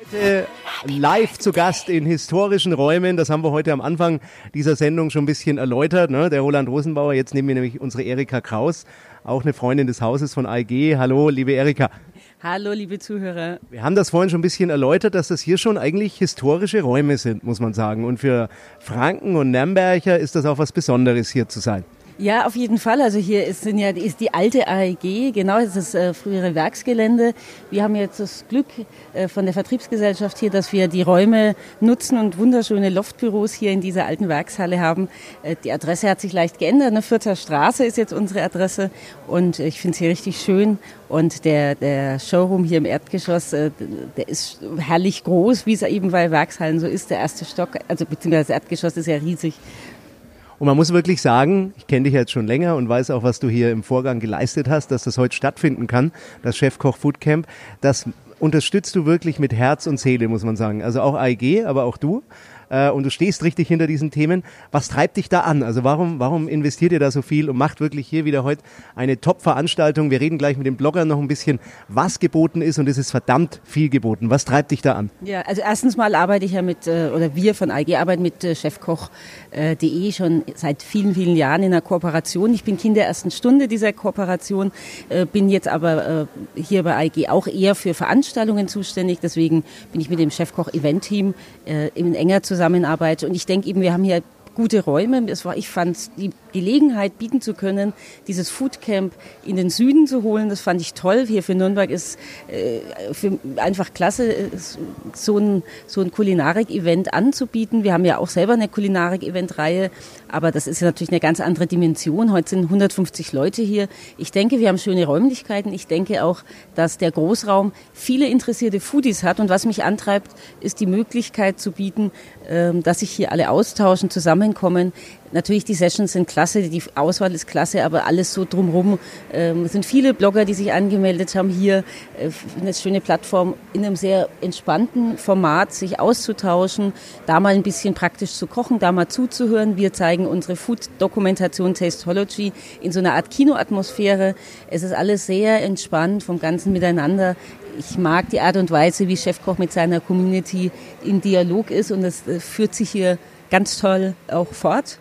Heute live zu Gast in historischen Räumen. Das haben wir heute am Anfang dieser Sendung schon ein bisschen erläutert. Ne? Der Roland Rosenbauer, jetzt nehmen wir nämlich unsere Erika Kraus, auch eine Freundin des Hauses von AEG. Hallo, liebe Erika. Hallo, liebe Zuhörer. Wir haben das vorhin schon ein bisschen erläutert, dass das hier schon eigentlich historische Räume sind, muss man sagen. Und für Franken und Nürnberger ist das auch was Besonderes, hier zu sein. Ja, auf jeden Fall. Also hier ist, sind ja, ist die alte AEG, genau, das ist das äh, frühere Werksgelände. Wir haben jetzt das Glück äh, von der Vertriebsgesellschaft hier, dass wir die Räume nutzen und wunderschöne Loftbüros hier in dieser alten Werkshalle haben. Äh, die Adresse hat sich leicht geändert. Eine Vierter Straße ist jetzt unsere Adresse und ich finde es hier richtig schön. Und der, der Showroom hier im Erdgeschoss, äh, der ist herrlich groß, wie es eben bei Werkshallen so ist. Der erste Stock, also beziehungsweise das Erdgeschoss ist ja riesig. Und man muss wirklich sagen, ich kenne dich jetzt schon länger und weiß auch, was du hier im Vorgang geleistet hast, dass das heute stattfinden kann, das Chefkoch Foodcamp. Das unterstützt du wirklich mit Herz und Seele, muss man sagen. Also auch AEG, aber auch du äh, und du stehst richtig hinter diesen Themen. Was treibt dich da an? Also warum, warum investiert ihr da so viel und macht wirklich hier wieder heute eine Top-Veranstaltung? Wir reden gleich mit den Bloggern noch ein bisschen, was geboten ist und es ist verdammt viel geboten. Was treibt dich da an? Ja, also erstens mal arbeite ich ja mit, äh, oder wir von AG arbeiten mit äh, chefkoch.de schon seit vielen, vielen Jahren in einer Kooperation. Ich bin Kind der ersten Stunde dieser Kooperation, bin jetzt aber hier bei AG auch eher für Veranstaltungen zuständig. Deswegen bin ich mit dem Chefkoch-Event-Team in enger Zusammenarbeit Zusammenarbeit. Und ich denke eben, wir haben hier gute Räume. Es war, ich fand die Gelegenheit bieten zu können, dieses Foodcamp in den Süden zu holen, das fand ich toll. Hier für Nürnberg ist äh, für einfach klasse, so ein, so ein Kulinarik-Event anzubieten. Wir haben ja auch selber eine Kulinarik-Event-Reihe, aber das ist natürlich eine ganz andere Dimension. Heute sind 150 Leute hier. Ich denke, wir haben schöne Räumlichkeiten. Ich denke auch, dass der Großraum viele interessierte Foodies hat. Und was mich antreibt, ist die Möglichkeit zu bieten, äh, dass sich hier alle austauschen, zusammenkommen. Natürlich, die Sessions sind klasse, die Auswahl ist klasse, aber alles so drumherum. Ähm, es sind viele Blogger, die sich angemeldet haben, hier äh, eine schöne Plattform in einem sehr entspannten Format sich auszutauschen, da mal ein bisschen praktisch zu kochen, da mal zuzuhören. Wir zeigen unsere Food-Dokumentation Tastology in so einer Art Kinoatmosphäre. Es ist alles sehr entspannt vom ganzen Miteinander. Ich mag die Art und Weise, wie Chefkoch mit seiner Community im Dialog ist und das äh, führt sich hier ganz toll auch fort.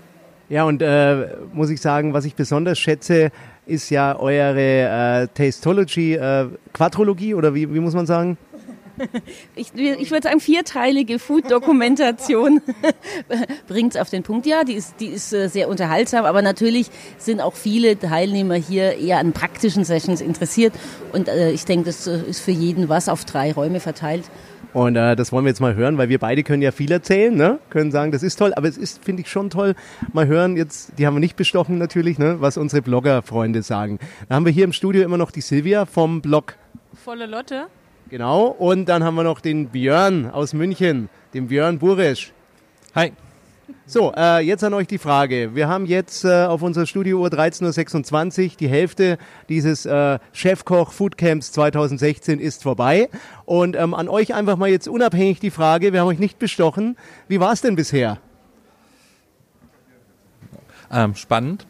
Ja, und äh, muss ich sagen, was ich besonders schätze, ist ja eure äh, Tastology, äh, Quadrologie oder wie, wie muss man sagen? Ich, ich würde sagen, vierteilige Food-Dokumentation bringt es auf den Punkt. Ja, die ist, die ist äh, sehr unterhaltsam, aber natürlich sind auch viele Teilnehmer hier eher an praktischen Sessions interessiert. Und äh, ich denke, das äh, ist für jeden was auf drei Räume verteilt. Und äh, das wollen wir jetzt mal hören, weil wir beide können ja viel erzählen, ne? können sagen, das ist toll, aber es ist, finde ich, schon toll, mal hören, jetzt, die haben wir nicht bestochen natürlich, ne? was unsere Blogger-Freunde sagen. Da haben wir hier im Studio immer noch die Silvia vom Blog. Volle Lotte. Genau, und dann haben wir noch den Björn aus München, den Björn Burisch. Hi. So, äh, jetzt an euch die Frage. Wir haben jetzt äh, auf unserer Studiouhr 13.26 Uhr. Die Hälfte dieses äh, Chefkoch Foodcamps 2016 ist vorbei. Und ähm, an euch einfach mal jetzt unabhängig die Frage, wir haben euch nicht bestochen. Wie war es denn bisher? Ähm, spannend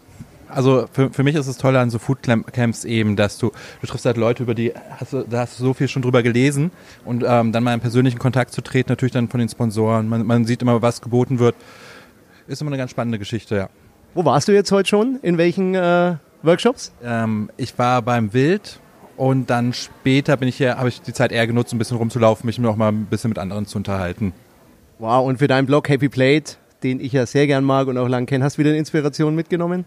also für, für mich ist es toll an so Foodcamps eben, dass du, du triffst halt Leute, über die hast du, da hast du so viel schon drüber gelesen und ähm, dann mal in persönlichen Kontakt zu treten, natürlich dann von den Sponsoren. Man, man sieht immer, was geboten wird. Ist immer eine ganz spannende Geschichte, ja. Wo warst du jetzt heute schon? In welchen äh, Workshops? Ähm, ich war beim Wild und dann später bin ich hier, habe ich die Zeit eher genutzt, ein bisschen rumzulaufen, mich auch mal ein bisschen mit anderen zu unterhalten. Wow, und für deinen Blog Happy Plate, den ich ja sehr gern mag und auch lang kenne, hast du wieder eine Inspiration mitgenommen?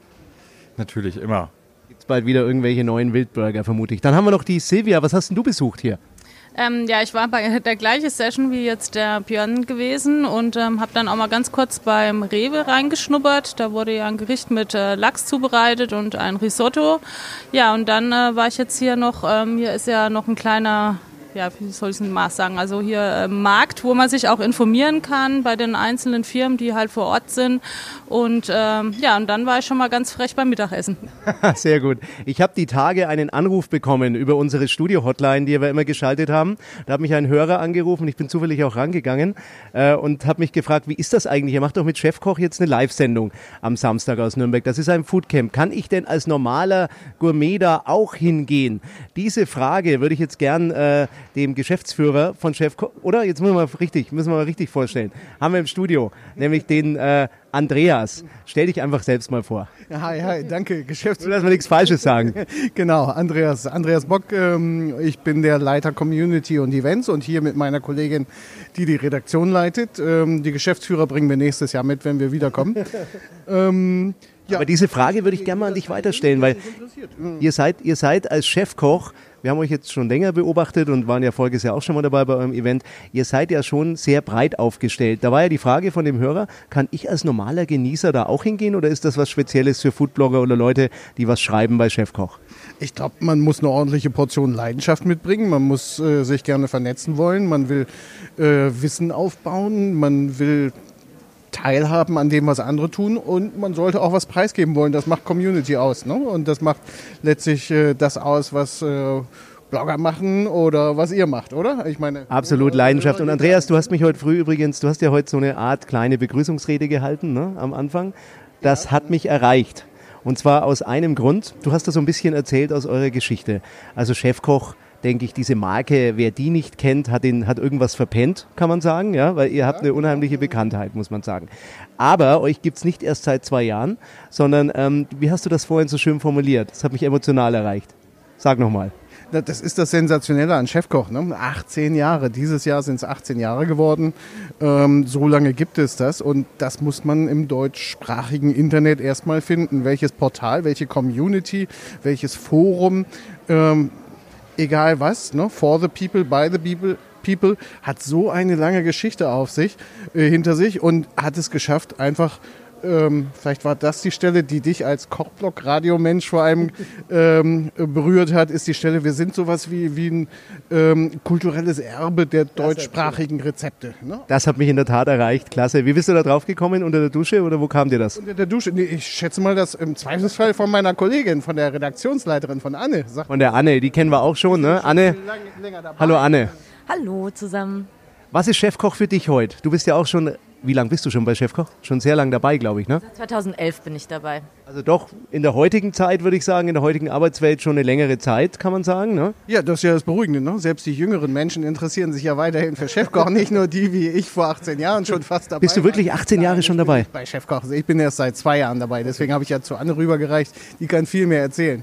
Natürlich, immer. Gibt es bald wieder irgendwelche neuen Wildburger, vermute ich. Dann haben wir noch die Silvia. Was hast denn du besucht hier? Ähm, ja, ich war bei der gleichen Session wie jetzt der Björn gewesen und ähm, habe dann auch mal ganz kurz beim Rewe reingeschnuppert. Da wurde ja ein Gericht mit äh, Lachs zubereitet und ein Risotto. Ja, und dann äh, war ich jetzt hier noch, ähm, hier ist ja noch ein kleiner ja, wie soll ich es mal sagen, also hier äh, Markt, wo man sich auch informieren kann bei den einzelnen Firmen, die halt vor Ort sind. Und ähm, ja, und dann war ich schon mal ganz frech beim Mittagessen. Sehr gut. Ich habe die Tage einen Anruf bekommen über unsere Studio-Hotline, die wir immer geschaltet haben. Da hat mich ein Hörer angerufen, ich bin zufällig auch rangegangen äh, und habe mich gefragt, wie ist das eigentlich? Ihr macht doch mit Chefkoch jetzt eine Live-Sendung am Samstag aus Nürnberg. Das ist ein Foodcamp. Kann ich denn als normaler Gourmet da auch hingehen? Diese Frage würde ich jetzt gern äh, dem Geschäftsführer von Chef, oder? Jetzt müssen wir mal richtig, müssen wir mal richtig vorstellen. Haben wir im Studio, nämlich den äh, Andreas. Stell dich einfach selbst mal vor. Hi, hi, danke, Geschäftsführer. Lass mal nichts Falsches sagen. genau, Andreas, Andreas Bock. Ähm, ich bin der Leiter Community und Events und hier mit meiner Kollegin, die die Redaktion leitet. Ähm, die Geschäftsführer bringen wir nächstes Jahr mit, wenn wir wiederkommen. ähm, ja. Aber diese Frage würde ich gerne mal an dich weiterstellen, weil ihr seid, ihr seid als Chefkoch wir haben euch jetzt schon länger beobachtet und waren ja voriges Jahr auch schon mal dabei bei eurem Event. Ihr seid ja schon sehr breit aufgestellt. Da war ja die Frage von dem Hörer, kann ich als normaler Genießer da auch hingehen oder ist das was Spezielles für Foodblogger oder Leute, die was schreiben bei Chefkoch? Ich glaube, man muss eine ordentliche Portion Leidenschaft mitbringen. Man muss äh, sich gerne vernetzen wollen. Man will äh, Wissen aufbauen. Man will teilhaben an dem, was andere tun und man sollte auch was preisgeben wollen. Das macht Community aus ne? und das macht letztlich äh, das aus, was äh, Blogger machen oder was ihr macht, oder? Ich meine absolut Leidenschaft. Und Andreas, du hast mich heute früh übrigens, du hast ja heute so eine Art kleine Begrüßungsrede gehalten ne, am Anfang. Das hat mich erreicht. Und zwar aus einem Grund. Du hast da so ein bisschen erzählt aus eurer Geschichte. Also Chefkoch denke ich, diese Marke, wer die nicht kennt, hat, den, hat irgendwas verpennt, kann man sagen, ja, weil ihr habt eine unheimliche Bekanntheit, muss man sagen. Aber euch gibt's nicht erst seit zwei Jahren, sondern, ähm, wie hast du das vorhin so schön formuliert? Das hat mich emotional erreicht. Sag nochmal. Das ist das Sensationelle an Chefkoch. Ne? 18 Jahre. Dieses Jahr sind es 18 Jahre geworden. Ähm, so lange gibt es das. Und das muss man im deutschsprachigen Internet erstmal finden. Welches Portal, welche Community, welches Forum. Ähm, egal was, ne? for the people, by the people, people, hat so eine lange Geschichte auf sich, äh, hinter sich und hat es geschafft, einfach ähm, vielleicht war das die Stelle, die dich als Kochblock-Radiomensch vor allem ähm, berührt hat, ist die Stelle, wir sind sowas wie, wie ein ähm, kulturelles Erbe der deutschsprachigen Rezepte. Ne? Das hat mich in der Tat erreicht, klasse. Wie bist du da drauf gekommen? Unter der Dusche oder wo kam dir das? Unter der Dusche. Nee, ich schätze mal, das im Zweifelsfall von meiner Kollegin, von der Redaktionsleiterin, von Anne. Sag von der Anne, die kennen wir auch schon, ne? Anne. Hallo Anne. Hallo zusammen. Was ist Chefkoch für dich heute? Du bist ja auch schon wie lange bist du schon bei Chefkoch? Schon sehr lange dabei, glaube ich, ne? Seit 2011 bin ich dabei. Also doch in der heutigen Zeit, würde ich sagen, in der heutigen Arbeitswelt schon eine längere Zeit, kann man sagen, ne? Ja, das ist ja das Beruhigende, ne? Selbst die jüngeren Menschen interessieren sich ja weiterhin für Chefkoch, nicht nur die wie ich vor 18 Jahren schon fast dabei Bist du wirklich 18 Jahre Nein, schon dabei? Bei Chefkoch. Also ich bin erst seit zwei Jahren dabei, deswegen habe ich ja zu Anne rübergereicht. Die kann viel mehr erzählen.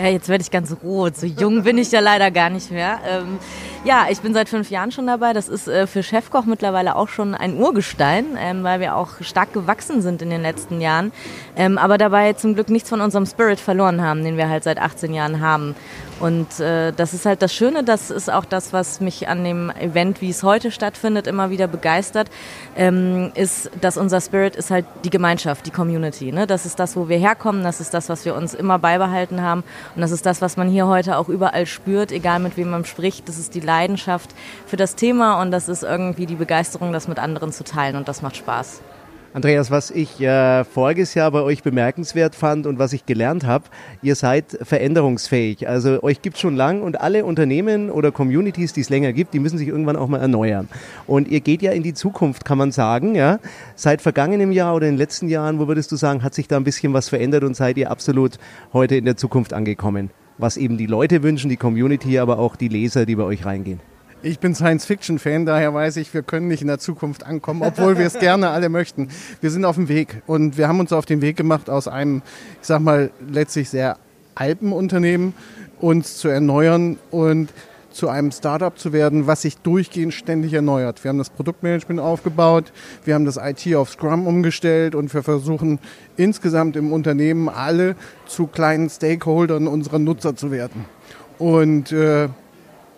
Ja, jetzt werde ich ganz rot. So jung bin ich ja leider gar nicht mehr. Ähm, ja, ich bin seit fünf Jahren schon dabei. Das ist äh, für Chefkoch mittlerweile auch schon ein Urgestein, ähm, weil wir auch stark gewachsen sind in den letzten Jahren. Ähm, aber dabei zum Glück nichts von unserem Spirit verloren haben, den wir halt seit 18 Jahren haben. Und äh, das ist halt das Schöne, das ist auch das, was mich an dem Event, wie es heute stattfindet, immer wieder begeistert, ähm, ist, dass unser Spirit ist halt die Gemeinschaft, die Community. Ne? Das ist das, wo wir herkommen, das ist das, was wir uns immer beibehalten haben und das ist das, was man hier heute auch überall spürt, egal mit wem man spricht. Das ist die Leidenschaft für das Thema und das ist irgendwie die Begeisterung, das mit anderen zu teilen und das macht Spaß. Andreas, was ich äh, voriges Jahr bei euch bemerkenswert fand und was ich gelernt habe, ihr seid veränderungsfähig. Also euch gibt es schon lang und alle Unternehmen oder Communities, die es länger gibt, die müssen sich irgendwann auch mal erneuern. Und ihr geht ja in die Zukunft, kann man sagen. Ja? Seit vergangenem Jahr oder in den letzten Jahren, wo würdest du sagen, hat sich da ein bisschen was verändert und seid ihr absolut heute in der Zukunft angekommen? Was eben die Leute wünschen, die Community, aber auch die Leser, die bei euch reingehen. Ich bin Science-Fiction-Fan, daher weiß ich, wir können nicht in der Zukunft ankommen, obwohl wir es gerne alle möchten. Wir sind auf dem Weg und wir haben uns auf den Weg gemacht, aus einem, ich sag mal, letztlich sehr alten Unternehmen uns zu erneuern und zu einem Startup zu werden, was sich durchgehend ständig erneuert. Wir haben das Produktmanagement aufgebaut, wir haben das IT auf Scrum umgestellt und wir versuchen insgesamt im Unternehmen alle zu kleinen Stakeholdern unserer Nutzer zu werden. Und äh,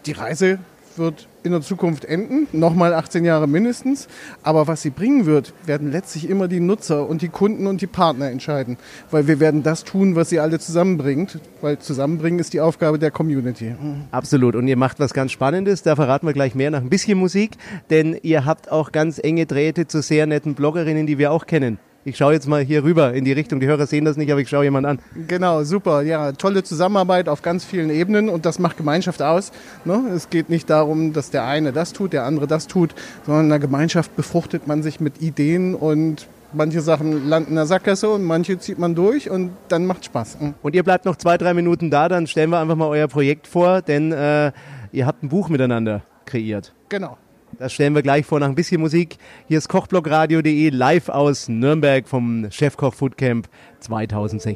die Reise wird in der Zukunft enden, nochmal 18 Jahre mindestens. Aber was sie bringen wird, werden letztlich immer die Nutzer und die Kunden und die Partner entscheiden. Weil wir werden das tun, was sie alle zusammenbringt. Weil zusammenbringen ist die Aufgabe der Community. Absolut. Und ihr macht was ganz Spannendes. Da verraten wir gleich mehr nach ein bisschen Musik. Denn ihr habt auch ganz enge Drähte zu sehr netten Bloggerinnen, die wir auch kennen. Ich schaue jetzt mal hier rüber in die Richtung. Die Hörer sehen das nicht, aber ich schaue jemand an. Genau, super. Ja, tolle Zusammenarbeit auf ganz vielen Ebenen und das macht Gemeinschaft aus. Ne? Es geht nicht darum, dass der eine das tut, der andere das tut, sondern in der Gemeinschaft befruchtet man sich mit Ideen und manche Sachen landen in der Sackgasse und manche zieht man durch und dann macht Spaß. Und ihr bleibt noch zwei, drei Minuten da, dann stellen wir einfach mal euer Projekt vor, denn äh, ihr habt ein Buch miteinander kreiert. Genau. Das stellen wir gleich vor nach ein bisschen Musik. Hier ist kochblockradio.de live aus Nürnberg vom Chefkoch Foodcamp 2016.